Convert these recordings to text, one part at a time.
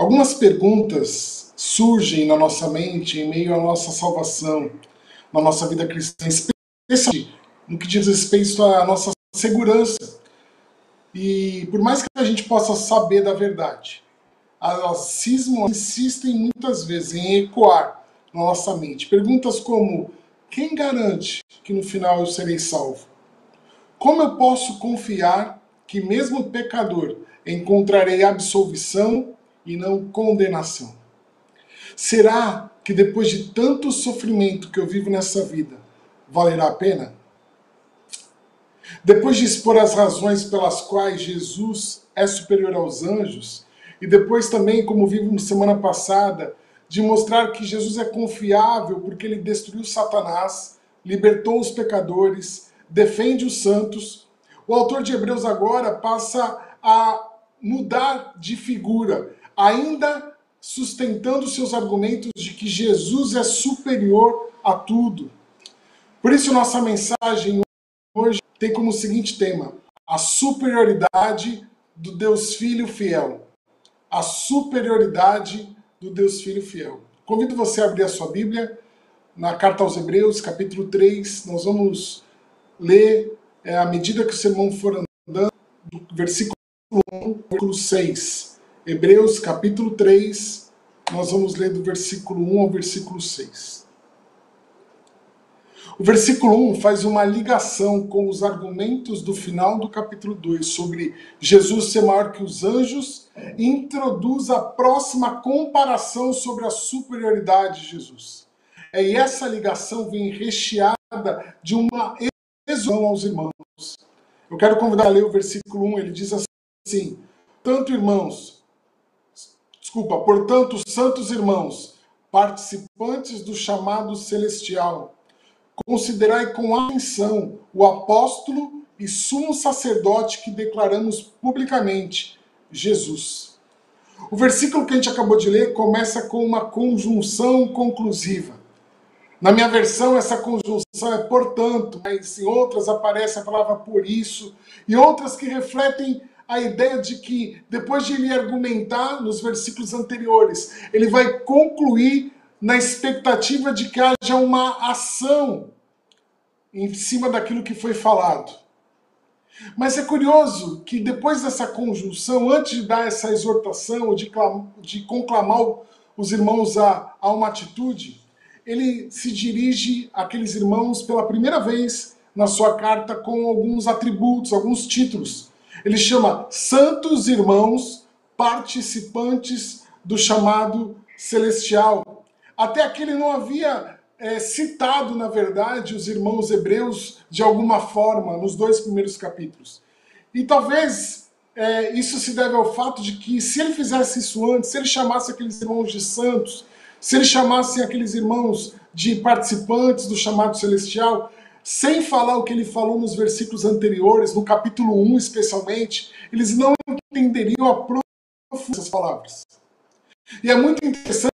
Algumas perguntas surgem na nossa mente em meio à nossa salvação, na nossa vida cristã, especialmente no que diz respeito à nossa segurança. E por mais que a gente possa saber da verdade, as cismas insistem muitas vezes em ecoar na nossa mente. Perguntas como: quem garante que no final eu serei salvo? Como eu posso confiar que, mesmo pecador, encontrarei absolvição e não condenação? Será que depois de tanto sofrimento que eu vivo nessa vida, valerá a pena? Depois de expor as razões pelas quais Jesus é superior aos anjos, e depois também, como vimos semana passada, de mostrar que Jesus é confiável porque ele destruiu Satanás, libertou os pecadores, defende os santos, o autor de Hebreus agora passa a mudar de figura, ainda sustentando seus argumentos de que Jesus é superior a tudo. Por isso, nossa mensagem hoje tem como seguinte tema: a superioridade do Deus Filho fiel. A superioridade do Deus Filho fiel. Convido você a abrir a sua Bíblia na carta aos Hebreus, capítulo 3. Nós vamos ler é, à medida que o sermão for andando, do versículo 1 versículo 6. Hebreus, capítulo 3, nós vamos ler do versículo 1 ao versículo 6. O versículo 1 faz uma ligação com os argumentos do final do capítulo 2 sobre Jesus ser maior que os anjos e introduz a próxima comparação sobre a superioridade de Jesus. É, e essa ligação vem recheada de uma exortação aos irmãos. Eu quero convidar a ler o versículo 1, ele diz assim: Tanto irmãos, desculpa, portanto, santos irmãos, participantes do chamado celestial, considerai com atenção o apóstolo e sumo sacerdote que declaramos publicamente, Jesus. O versículo que a gente acabou de ler começa com uma conjunção conclusiva. Na minha versão, essa conjunção é portanto, mas em outras aparece a palavra por isso, e outras que refletem a ideia de que, depois de ele argumentar nos versículos anteriores, ele vai concluir na expectativa de que haja uma ação em cima daquilo que foi falado. Mas é curioso que depois dessa conjunção, antes de dar essa exortação, de, de conclamar os irmãos a, a uma atitude, ele se dirige àqueles irmãos pela primeira vez na sua carta com alguns atributos, alguns títulos. Ele chama Santos Irmãos Participantes do chamado celestial. Até aqui ele não havia é, citado, na verdade, os irmãos hebreus de alguma forma nos dois primeiros capítulos. E talvez é, isso se deve ao fato de que, se ele fizesse isso antes, se ele chamasse aqueles irmãos de santos, se ele chamasse aqueles irmãos de participantes do chamado celestial, sem falar o que ele falou nos versículos anteriores, no capítulo 1 especialmente, eles não entenderiam a profundidade dessas palavras. E é muito interessante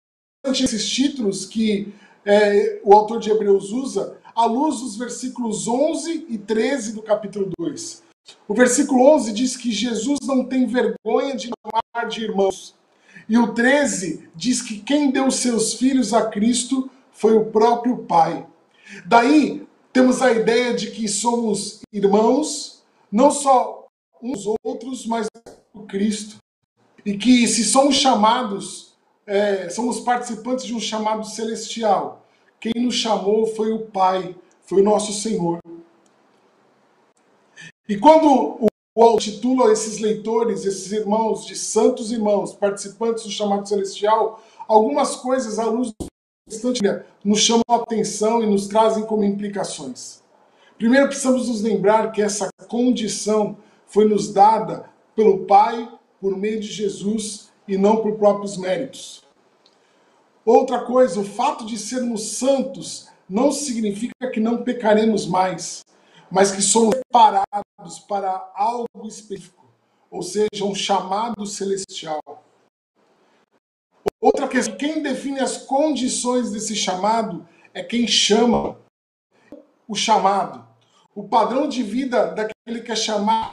esses títulos que é, o autor de Hebreus usa à luz dos versículos 11 e 13 do capítulo 2. O versículo 11 diz que Jesus não tem vergonha de chamar de irmãos. E o 13 diz que quem deu seus filhos a Cristo foi o próprio Pai. Daí temos a ideia de que somos irmãos, não só uns outros, mas o Cristo. E que se somos chamados é, somos participantes de um chamado celestial. Quem nos chamou foi o Pai, foi o nosso Senhor. E quando o, o titula esses leitores, esses irmãos, de santos irmãos, participantes do chamado celestial, algumas coisas à luz do restante nos chamam a atenção e nos trazem como implicações. Primeiro, precisamos nos lembrar que essa condição foi nos dada pelo Pai por meio de Jesus e não por próprios méritos. Outra coisa, o fato de sermos santos não significa que não pecaremos mais, mas que somos separados para algo específico, ou seja, um chamado celestial. Outra questão, quem define as condições desse chamado é quem chama o chamado. O padrão de vida daquele que é chamado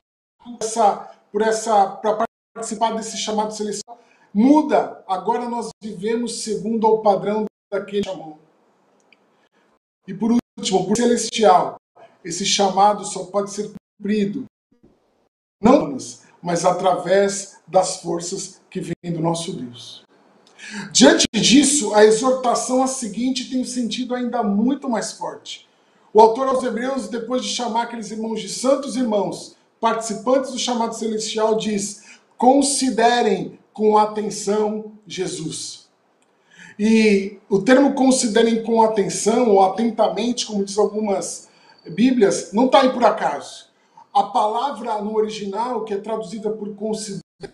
essa, por essa, para participar desse chamado celestial muda. Agora nós vivemos segundo o padrão daquele chamou. E por último, por celestial, esse chamado só pode ser cumprido não mas através das forças que vêm do nosso Deus. Diante disso, a exortação a seguinte tem um sentido ainda muito mais forte. O autor aos Hebreus, depois de chamar aqueles irmãos de santos irmãos, participantes do chamado celestial, diz: considerem com atenção Jesus. E o termo considerem com atenção ou atentamente, como diz algumas Bíblias, não está aí por acaso. A palavra no original, que é traduzida por considerar, é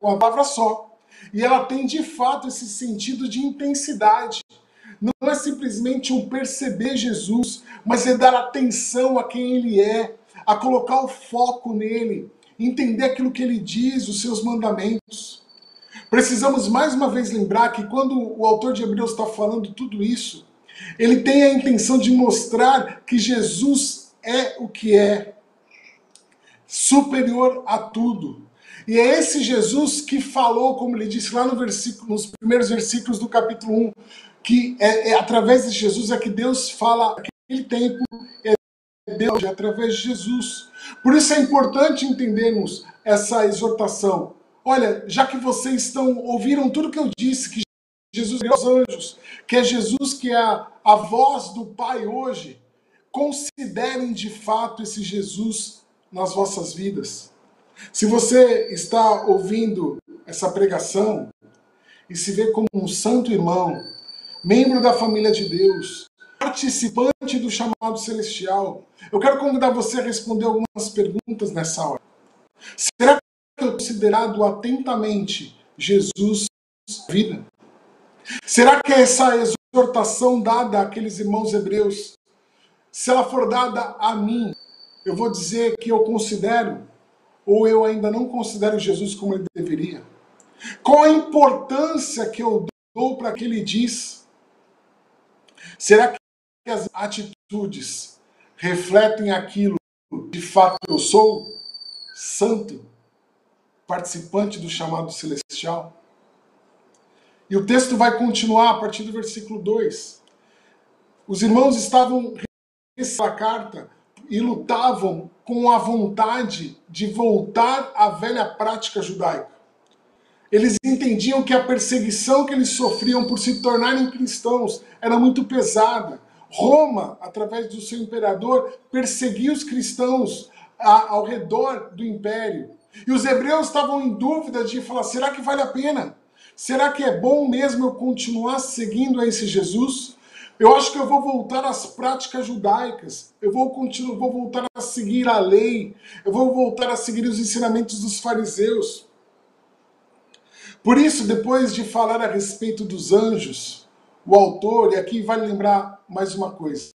uma palavra só. E ela tem de fato esse sentido de intensidade. Não é simplesmente um perceber Jesus, mas é dar atenção a quem ele é, a colocar o foco nele, entender aquilo que ele diz, os seus mandamentos. Precisamos mais uma vez lembrar que quando o autor de Hebreus está falando tudo isso, ele tem a intenção de mostrar que Jesus é o que é, superior a tudo. E é esse Jesus que falou, como ele disse lá no versículo, nos primeiros versículos do capítulo 1, que é, é através de Jesus é que Deus fala aquele tempo, é Deus, é através de Jesus. Por isso é importante entendermos essa exortação. Olha, já que vocês estão ouviram tudo que eu disse, que Jesus é os anjos, que é Jesus que é a, a voz do Pai hoje, considerem de fato esse Jesus nas vossas vidas. Se você está ouvindo essa pregação e se vê como um santo irmão, membro da família de Deus, participante do chamado celestial, eu quero convidar você a responder algumas perguntas nessa hora. Será que eu considerado atentamente Jesus vida? Será que essa exortação dada àqueles irmãos hebreus, se ela for dada a mim, eu vou dizer que eu considero ou eu ainda não considero Jesus como ele deveria? Qual a importância que eu dou para que ele diz? Será que as atitudes refletem aquilo que de fato eu sou? Santo, participante do chamado celestial? E o texto vai continuar a partir do versículo 2. Os irmãos estavam a carta e lutavam com a vontade de voltar à velha prática judaica. Eles entendiam que a perseguição que eles sofriam por se tornarem cristãos era muito pesada. Roma, através do seu imperador, perseguia os cristãos ao redor do império. E os hebreus estavam em dúvida de falar: será que vale a pena? Será que é bom mesmo eu continuar seguindo a esse Jesus? Eu acho que eu vou voltar às práticas judaicas. Eu vou continuar, vou voltar a seguir a lei. Eu vou voltar a seguir os ensinamentos dos fariseus. Por isso, depois de falar a respeito dos anjos, o autor, e aqui vale lembrar mais uma coisa.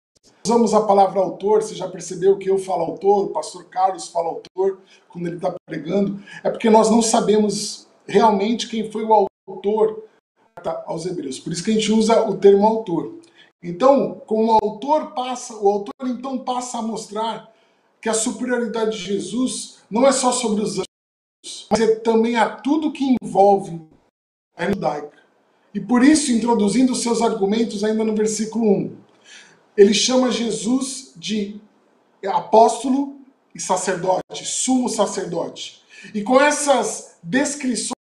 Usamos a palavra autor, você já percebeu que eu falo autor, o pastor Carlos fala autor quando ele está pregando, é porque nós não sabemos realmente quem foi o autor aos hebreus. Por isso que a gente usa o termo autor. Então, como o autor passa, o autor então passa a mostrar que a superioridade de Jesus não é só sobre os anjos, mas é também a tudo que envolve a judaica. E por isso, introduzindo seus argumentos ainda no versículo 1, ele chama Jesus de apóstolo e sacerdote, sumo sacerdote. E com essas descrições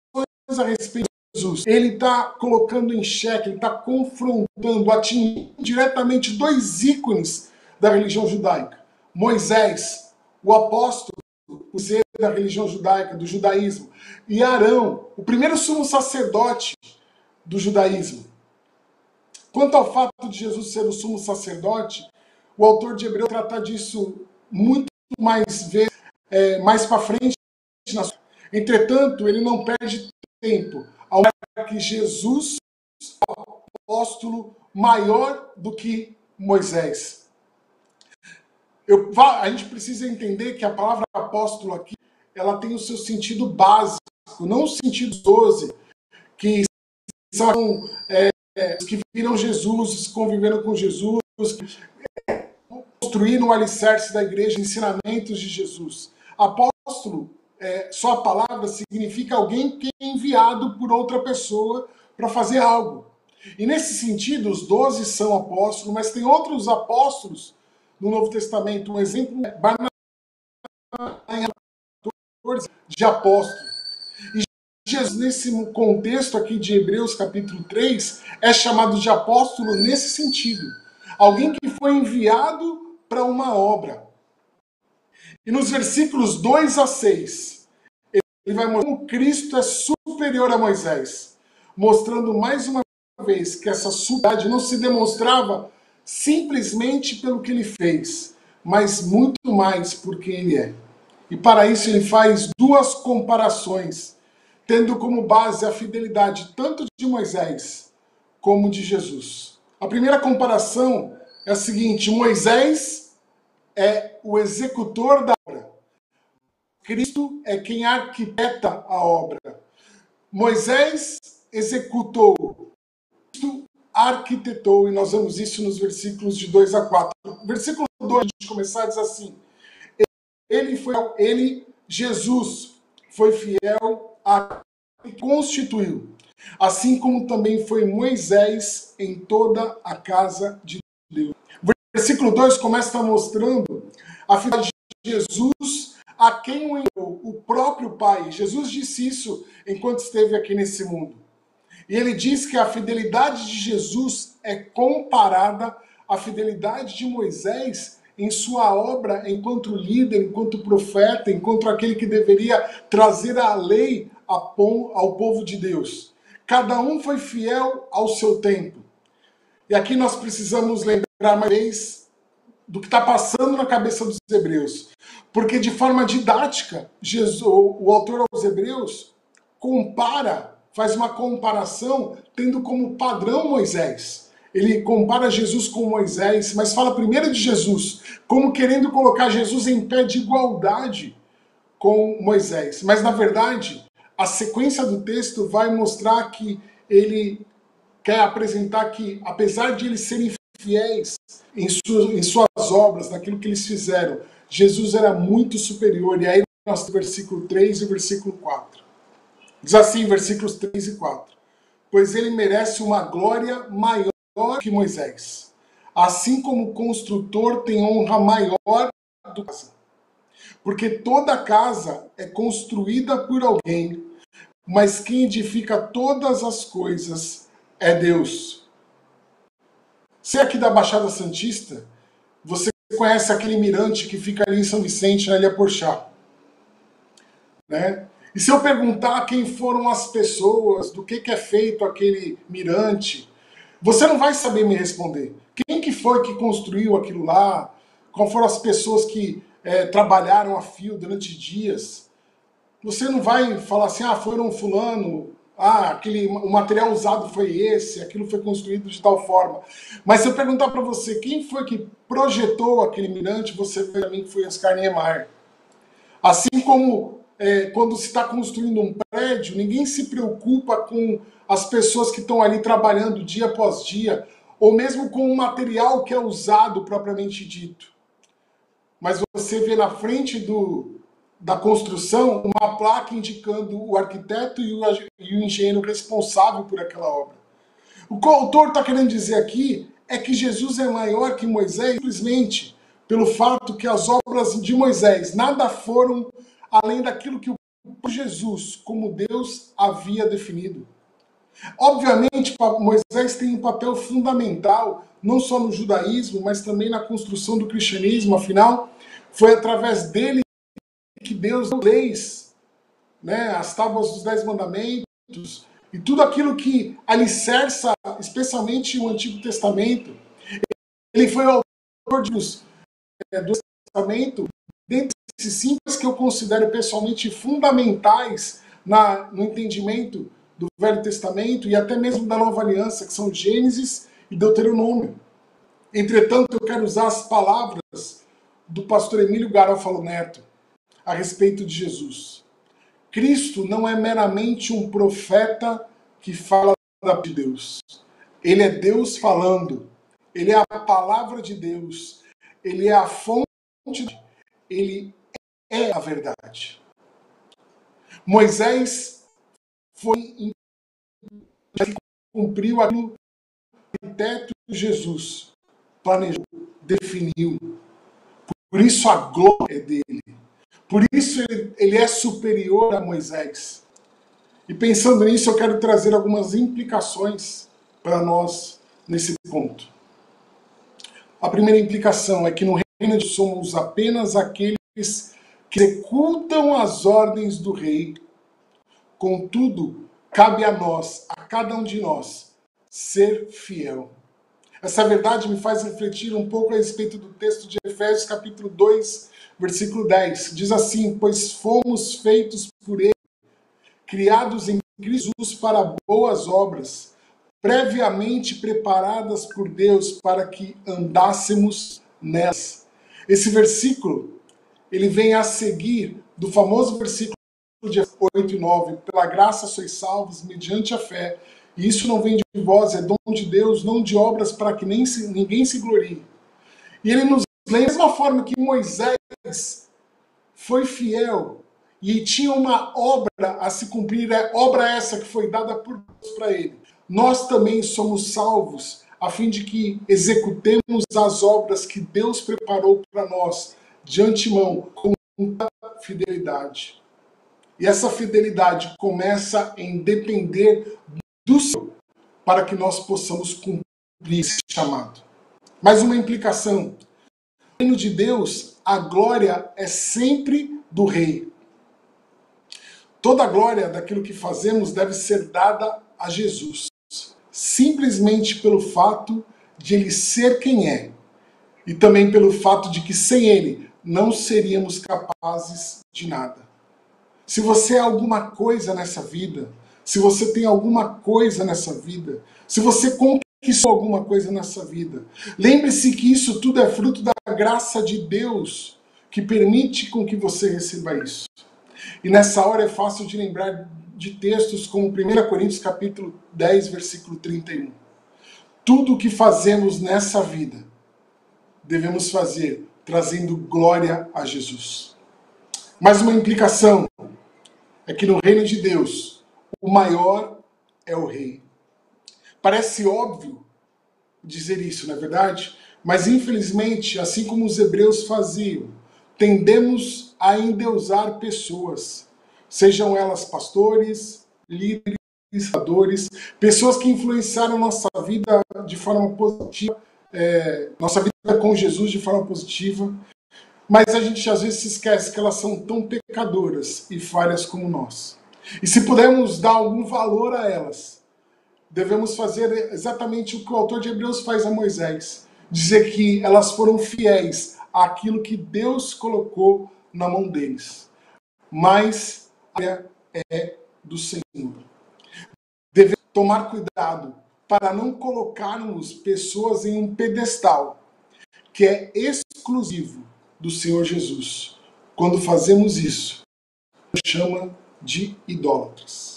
a respeito Jesus, ele está colocando em xeque, ele está confrontando, atingindo diretamente dois ícones da religião judaica: Moisés, o apóstolo, o ser da religião judaica, do judaísmo, e Arão, o primeiro sumo sacerdote do judaísmo. Quanto ao fato de Jesus ser o sumo sacerdote, o autor de Hebreu trata disso muito mais vezes, é, mais para frente. Entretanto, ele não perde tempo ao que Jesus é apóstolo maior do que Moisés. Eu, a gente precisa entender que a palavra apóstolo aqui ela tem o seu sentido básico, não o sentido 12, que são é, os que viram Jesus, conviveram com Jesus, construíram o alicerce da igreja, ensinamentos de Jesus. Apóstolo é, só a palavra significa alguém que é enviado por outra pessoa para fazer algo. E nesse sentido, os doze são apóstolos, mas tem outros apóstolos no Novo Testamento. Um exemplo é Barnabé de apóstolo. E Jesus, nesse contexto aqui de Hebreus capítulo 3, é chamado de apóstolo nesse sentido. Alguém que foi enviado para uma obra. E nos versículos 2 a 6, ele vai mostrar como Cristo é superior a Moisés, mostrando mais uma vez que essa superioridade não se demonstrava simplesmente pelo que ele fez, mas muito mais por quem ele é. E para isso ele faz duas comparações, tendo como base a fidelidade tanto de Moisés como de Jesus. A primeira comparação é a seguinte: Moisés é o executor da Cristo é quem arquiteta a obra. Moisés executou, Cristo arquitetou, e nós vemos isso nos versículos de 2 a 4. Versículo 2, a gente começar, diz assim: ele foi, ele, Jesus, foi fiel a e constituiu, assim como também foi Moisés em toda a casa de Deus. Versículo 2 começa mostrando a fidelidade de Jesus a quem o enviou, o próprio Pai. Jesus disse isso enquanto esteve aqui nesse mundo. E ele diz que a fidelidade de Jesus é comparada à fidelidade de Moisés em sua obra enquanto líder, enquanto profeta, enquanto aquele que deveria trazer a lei ao povo de Deus. Cada um foi fiel ao seu tempo. E aqui nós precisamos lembrar mais do que está passando na cabeça dos hebreus. Porque de forma didática, Jesus, o autor aos hebreus compara, faz uma comparação tendo como padrão Moisés ele compara Jesus com Moisés, mas fala primeiro de Jesus, como querendo colocar Jesus em pé de igualdade com Moisés. Mas na verdade, a sequência do texto vai mostrar que ele quer apresentar que, apesar de eles serem fiéis em em suas obras, naquilo que eles fizeram, Jesus era muito superior. E aí nós temos versículo 3 e o versículo 4. Diz assim, versículos 3 e 4. Pois ele merece uma glória maior que Moisés, assim como o construtor tem honra maior do que casa. Porque toda casa é construída por alguém, mas quem edifica todas as coisas é Deus. Se é aqui da Baixada Santista, você conhece aquele mirante que fica ali em São Vicente, na Ilha Porchá. Né? E se eu perguntar quem foram as pessoas, do que, que é feito aquele mirante, você não vai saber me responder. Quem que foi que construiu aquilo lá? Qual foram as pessoas que é, trabalharam a fio durante dias? Você não vai falar assim, ah, foram fulano, ah, aquele, o material usado foi esse, aquilo foi construído de tal forma. Mas se eu perguntar para você quem foi que projetou aquele mirante, você vai para mim que foi Oscar Niemeyer. Assim como é, quando se está construindo um prédio, ninguém se preocupa com as pessoas que estão ali trabalhando dia após dia, ou mesmo com o material que é usado propriamente dito. Mas você vê na frente do, da construção uma placa indicando o arquiteto e o, e o engenheiro responsável por aquela obra. O que o autor está querendo dizer aqui é que Jesus é maior que Moisés simplesmente pelo fato que as obras de Moisés nada foram além daquilo que o Jesus, como Deus, havia definido. Obviamente, Moisés tem um papel fundamental, não só no judaísmo, mas também na construção do cristianismo. Afinal, foi através dele que Deus deu leis, né, as tábuas dos Dez Mandamentos e tudo aquilo que alicerça, especialmente o Antigo Testamento. Ele foi o autor dos, é, do Testamento, dentre esses simples que eu considero pessoalmente fundamentais na, no entendimento do Velho Testamento e até mesmo da Nova Aliança, que são Gênesis e Deuteronômio. Entretanto, eu quero usar as palavras do pastor Emílio Garofalo Neto a respeito de Jesus. Cristo não é meramente um profeta que fala de Deus. Ele é Deus falando. Ele é a palavra de Deus. Ele é a fonte. Ele é a verdade. Moisés foi cumpriu aquilo que o arquiteto Jesus planejou, definiu. Por isso a glória é dele. Por isso ele, é superior a Moisés. E pensando nisso, eu quero trazer algumas implicações para nós nesse ponto. A primeira implicação é que no reino de somos apenas aqueles que executam as ordens do rei. Contudo, cabe a nós, a cada um de nós, ser fiel. Essa verdade me faz refletir um pouco a respeito do texto de Efésios, capítulo 2, versículo 10. Diz assim: Pois fomos feitos por Ele, criados em Cristo para boas obras, previamente preparadas por Deus para que andássemos nelas. Esse versículo, ele vem a seguir do famoso versículo de 8 e 9, pela graça sois salvos mediante a fé, e isso não vem de vós, é dom de Deus, não de obras para que nem se, ninguém se glorie. E ele nos lembra da mesma forma que Moisés foi fiel e tinha uma obra a se cumprir, é obra essa que foi dada por Deus para ele nós também somos salvos a fim de que executemos as obras que Deus preparou para nós de antemão com muita fidelidade. E essa fidelidade começa em depender do Senhor para que nós possamos cumprir esse chamado. Mais uma implicação. No reino de Deus, a glória é sempre do rei. Toda a glória daquilo que fazemos deve ser dada a Jesus simplesmente pelo fato de ele ser quem é e também pelo fato de que sem ele não seríamos capazes de nada. Se você é alguma coisa nessa vida, se você tem alguma coisa nessa vida, se você conquistou alguma coisa nessa vida, lembre-se que isso tudo é fruto da graça de Deus que permite com que você receba isso. E nessa hora é fácil de lembrar de textos como 1 Coríntios capítulo 10, versículo 31. Tudo o que fazemos nessa vida devemos fazer trazendo glória a Jesus. Mas uma implicação é que no reino de Deus, o maior é o rei. Parece óbvio dizer isso, não é verdade? Mas infelizmente, assim como os hebreus faziam, tendemos a endeusar pessoas sejam elas pastores, líderes, administradores, pessoas que influenciaram nossa vida de forma positiva, é, nossa vida com Jesus de forma positiva, mas a gente às vezes se esquece que elas são tão pecadoras e falhas como nós. E se pudermos dar algum valor a elas, devemos fazer exatamente o que o autor de Hebreus faz a Moisés: dizer que elas foram fiéis àquilo que Deus colocou na mão deles. Mas é do Senhor. Devemos tomar cuidado para não colocarmos pessoas em um pedestal que é exclusivo do Senhor Jesus. Quando fazemos isso, chama de idólatras.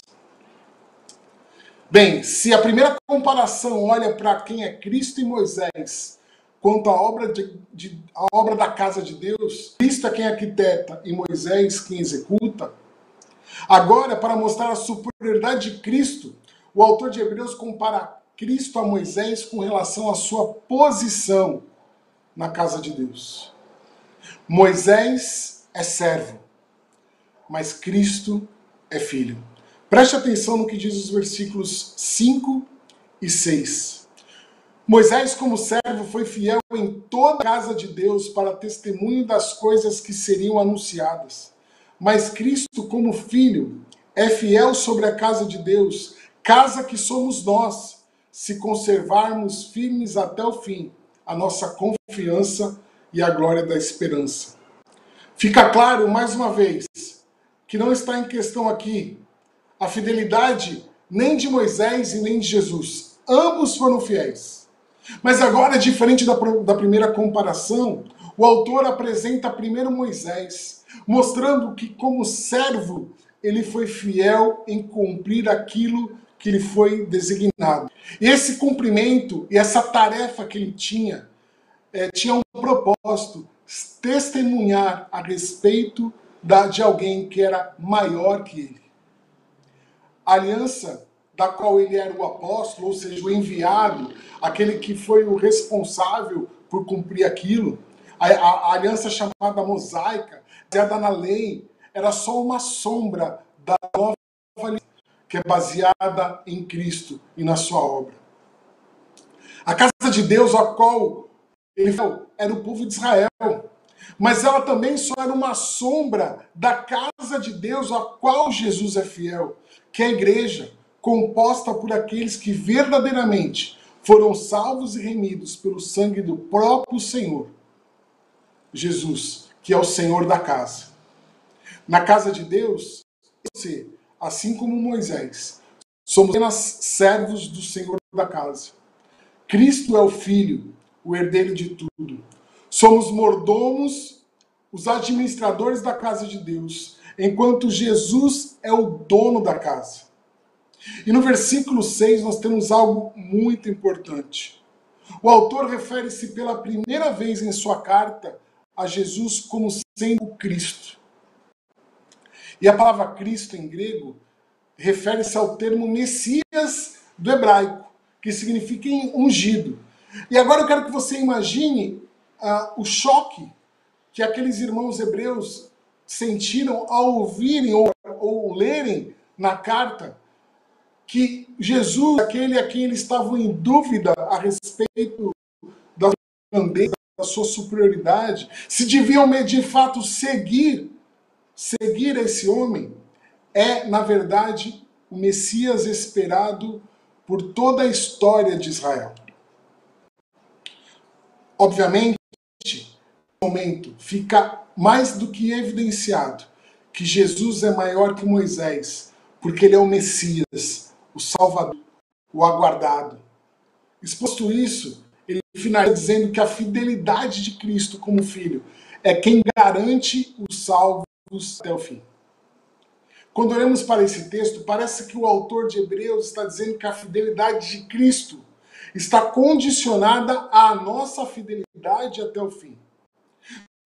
Bem, se a primeira comparação olha para quem é Cristo e Moisés, quanto à obra, de, de, a obra da casa de Deus, Cristo é quem arquiteta e Moisés quem executa, Agora, para mostrar a superioridade de Cristo, o autor de Hebreus compara Cristo a Moisés com relação à sua posição na casa de Deus. Moisés é servo, mas Cristo é filho. Preste atenção no que diz os versículos 5 e 6. Moisés, como servo, foi fiel em toda a casa de Deus para testemunho das coisas que seriam anunciadas mas Cristo, como Filho, é fiel sobre a casa de Deus, casa que somos nós, se conservarmos firmes até o fim a nossa confiança e a glória da esperança. Fica claro, mais uma vez, que não está em questão aqui a fidelidade nem de Moisés e nem de Jesus. Ambos foram fiéis. Mas agora, diferente da, da primeira comparação, o autor apresenta primeiro Moisés mostrando que, como servo, ele foi fiel em cumprir aquilo que lhe foi designado. E esse cumprimento e essa tarefa que ele tinha, é, tinha um propósito: testemunhar a respeito de alguém que era maior que ele. A aliança da qual ele era o apóstolo, ou seja, o enviado, aquele que foi o responsável por cumprir aquilo, a, a, a aliança chamada mosaica, baseada na lei, era só uma sombra da nova aliança, que é baseada em Cristo e na sua obra. A casa de Deus, a qual ele era o povo de Israel, mas ela também só era uma sombra da casa de Deus a qual Jesus é fiel, que é a igreja, composta por aqueles que verdadeiramente foram salvos e remidos pelo sangue do próprio Senhor, Jesus, que é o Senhor da casa. Na casa de Deus, você, assim como Moisés, somos apenas servos do Senhor da casa. Cristo é o Filho, o herdeiro de tudo. Somos mordomos, os administradores da casa de Deus, enquanto Jesus é o dono da casa. E no versículo 6 nós temos algo muito importante. O autor refere-se pela primeira vez em sua carta a Jesus como sendo Cristo. E a palavra Cristo em grego refere-se ao termo Messias do hebraico, que significa ungido. E agora eu quero que você imagine uh, o choque que aqueles irmãos hebreus sentiram ao ouvirem ou, ou lerem na carta que Jesus, aquele a quem eles estavam em dúvida a respeito da grandeza, da sua superioridade, se deviam de fato seguir, seguir esse homem, é, na verdade, o Messias esperado por toda a história de Israel. Obviamente, momento, fica mais do que evidenciado que Jesus é maior que Moisés, porque ele é o Messias, o Salvador, o aguardado. Exposto isso, ele finaliza dizendo que a fidelidade de Cristo como filho é quem garante os salvos até o fim. Quando olhamos para esse texto, parece que o autor de Hebreus está dizendo que a fidelidade de Cristo está condicionada à nossa fidelidade até o fim.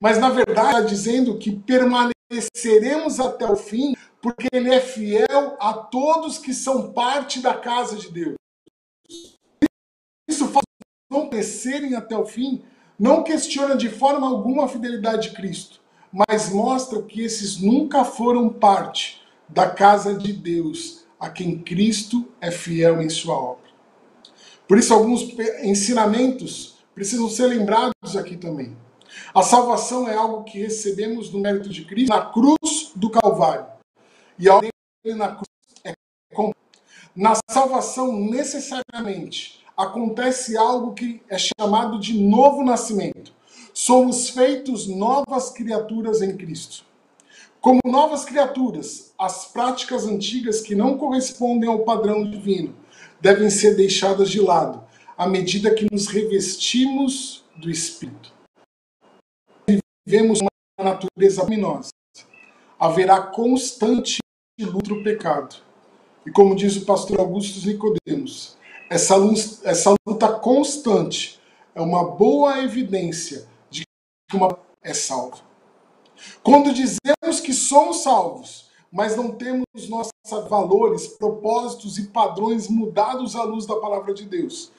Mas na verdade está dizendo que permaneceremos até o fim porque ele é fiel a todos que são parte da casa de Deus. Isso faz não crescerem até o fim, não questiona de forma alguma a fidelidade de Cristo, mas mostra que esses nunca foram parte da casa de Deus, a quem Cristo é fiel em sua obra. Por isso, alguns ensinamentos precisam ser lembrados aqui também. A salvação é algo que recebemos no mérito de Cristo na cruz do Calvário. E a ordem na cruz é com. Na salvação, necessariamente, acontece algo que é chamado de novo nascimento. Somos feitos novas criaturas em Cristo. Como novas criaturas, as práticas antigas que não correspondem ao padrão divino devem ser deixadas de lado, à medida que nos revestimos do Espírito. Vivemos uma natureza luminosa. Haverá constante luta o pecado. E como diz o pastor Augusto Nicodemos, essa, essa luta constante é uma boa evidência de que uma é salva. Quando dizemos que somos salvos, mas não temos nossos valores, propósitos e padrões mudados à luz da palavra de Deus,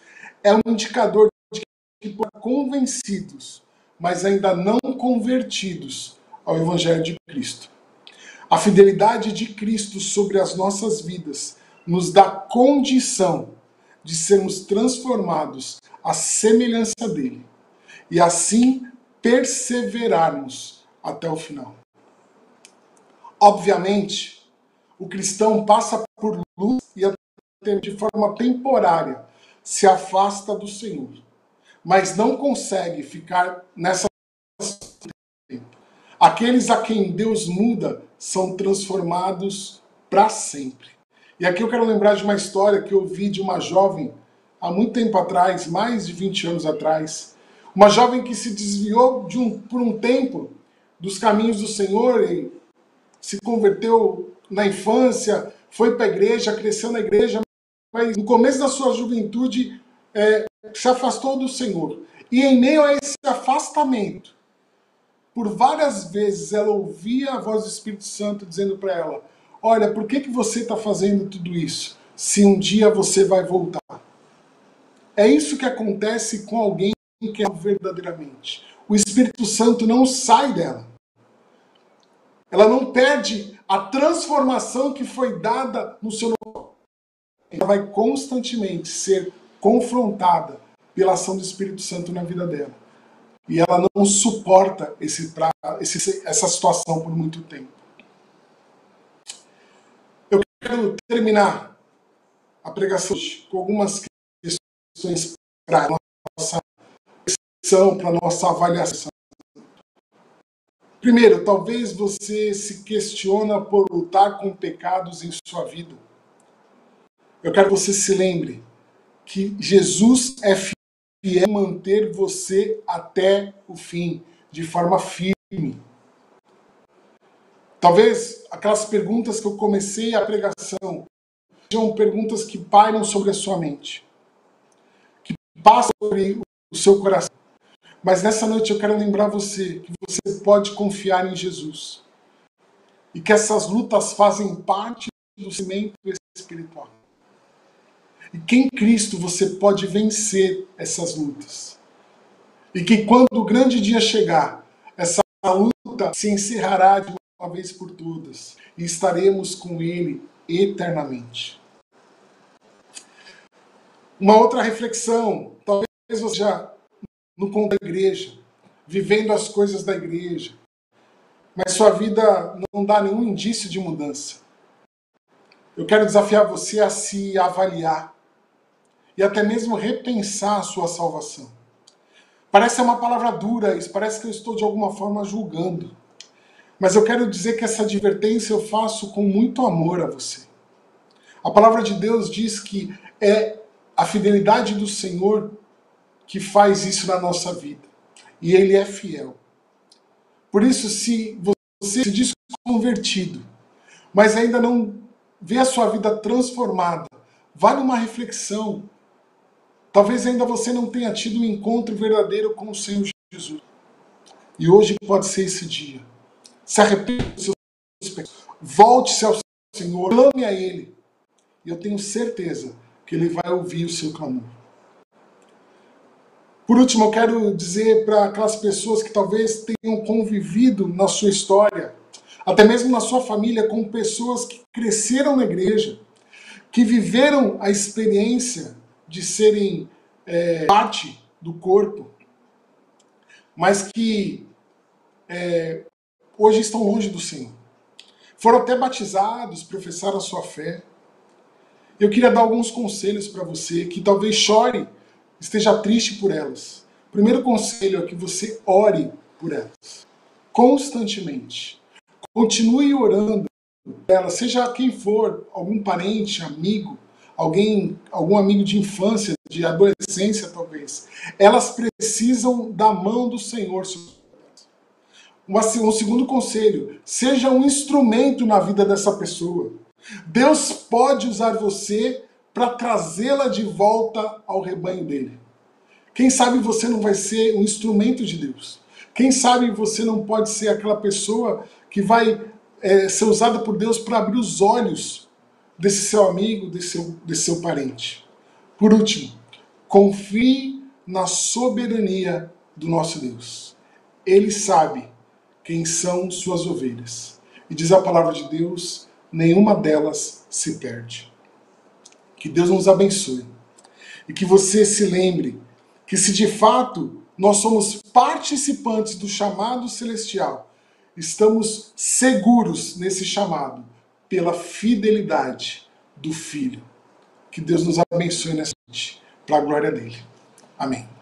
é um indicador de que convencidos, mas ainda não convertidos ao Evangelho de Cristo. A fidelidade de Cristo sobre as nossas vidas nos dá condição de sermos transformados à semelhança dele e assim perseverarmos até o final. Obviamente, o cristão passa por luz e de forma temporária se afasta do Senhor, mas não consegue ficar nessa Aqueles a quem Deus muda são transformados para sempre. E aqui eu quero lembrar de uma história que eu vi de uma jovem há muito tempo atrás, mais de 20 anos atrás. Uma jovem que se desviou de um, por um tempo dos caminhos do Senhor e se converteu na infância, foi para a igreja, cresceu na igreja, mas no começo da sua juventude é, se afastou do Senhor. E em meio a esse afastamento, por várias vezes ela ouvia a voz do Espírito Santo dizendo para ela: Olha, por que, que você está fazendo tudo isso? Se um dia você vai voltar. É isso que acontece com alguém que é verdadeiramente. O Espírito Santo não sai dela. Ela não perde a transformação que foi dada no seu ela vai constantemente ser confrontada pela ação do Espírito Santo na vida dela. E ela não suporta esse, esse, essa situação por muito tempo. Eu quero terminar a pregação com algumas questões para a nossa reflexão, para a nossa avaliação. Primeiro, talvez você se questiona por lutar com pecados em sua vida. Eu quero que você se lembre que Jesus é fiel manter você até o fim, de forma firme. Talvez aquelas perguntas que eu comecei a pregação sejam perguntas que pairam sobre a sua mente, que passam sobre o seu coração. Mas nessa noite eu quero lembrar você que você pode confiar em Jesus e que essas lutas fazem parte do cimento espiritual. E que em Cristo você pode vencer essas lutas. E que quando o grande dia chegar, essa luta se encerrará de uma vez por todas e estaremos com Ele eternamente. Uma outra reflexão, talvez você já no conto da igreja, vivendo as coisas da igreja, mas sua vida não dá nenhum indício de mudança. Eu quero desafiar você a se avaliar e até mesmo repensar a sua salvação. Parece uma palavra dura, isso parece que eu estou de alguma forma julgando. Mas eu quero dizer que essa advertência eu faço com muito amor a você. A palavra de Deus diz que é a fidelidade do Senhor que faz isso na nossa vida. E Ele é fiel. Por isso, se você se diz convertido, mas ainda não vê a sua vida transformada, vale uma reflexão Talvez ainda você não tenha tido um encontro verdadeiro com o Senhor Jesus. E hoje pode ser esse dia. Se arrependa dos seus pecados. Volte-se ao Senhor. Clame a Ele. E eu tenho certeza que Ele vai ouvir o seu clamor. Por último, eu quero dizer para aquelas pessoas que talvez tenham convivido na sua história, até mesmo na sua família, com pessoas que cresceram na igreja, que viveram a experiência de serem é, parte do corpo, mas que é, hoje estão longe do Senhor. Foram até batizados, professaram a sua fé. Eu queria dar alguns conselhos para você que talvez chore, esteja triste por elas. Primeiro conselho é que você ore por elas, constantemente. Continue orando por elas, seja quem for, algum parente, amigo, alguém, algum amigo de infância, de adolescência talvez, elas precisam da mão do Senhor. Um segundo conselho, seja um instrumento na vida dessa pessoa. Deus pode usar você para trazê-la de volta ao rebanho dele. Quem sabe você não vai ser um instrumento de Deus. Quem sabe você não pode ser aquela pessoa que vai é, ser usada por Deus para abrir os olhos desse seu amigo, desse seu, desse seu parente. Por último, confie na soberania do nosso Deus. Ele sabe quem são suas ovelhas. E diz a palavra de Deus: nenhuma delas se perde. Que Deus nos abençoe. E que você se lembre que, se de fato nós somos participantes do chamado celestial, estamos seguros nesse chamado pela fidelidade do Filho. Que Deus nos abençoe nessa noite, para a glória dele. Amém.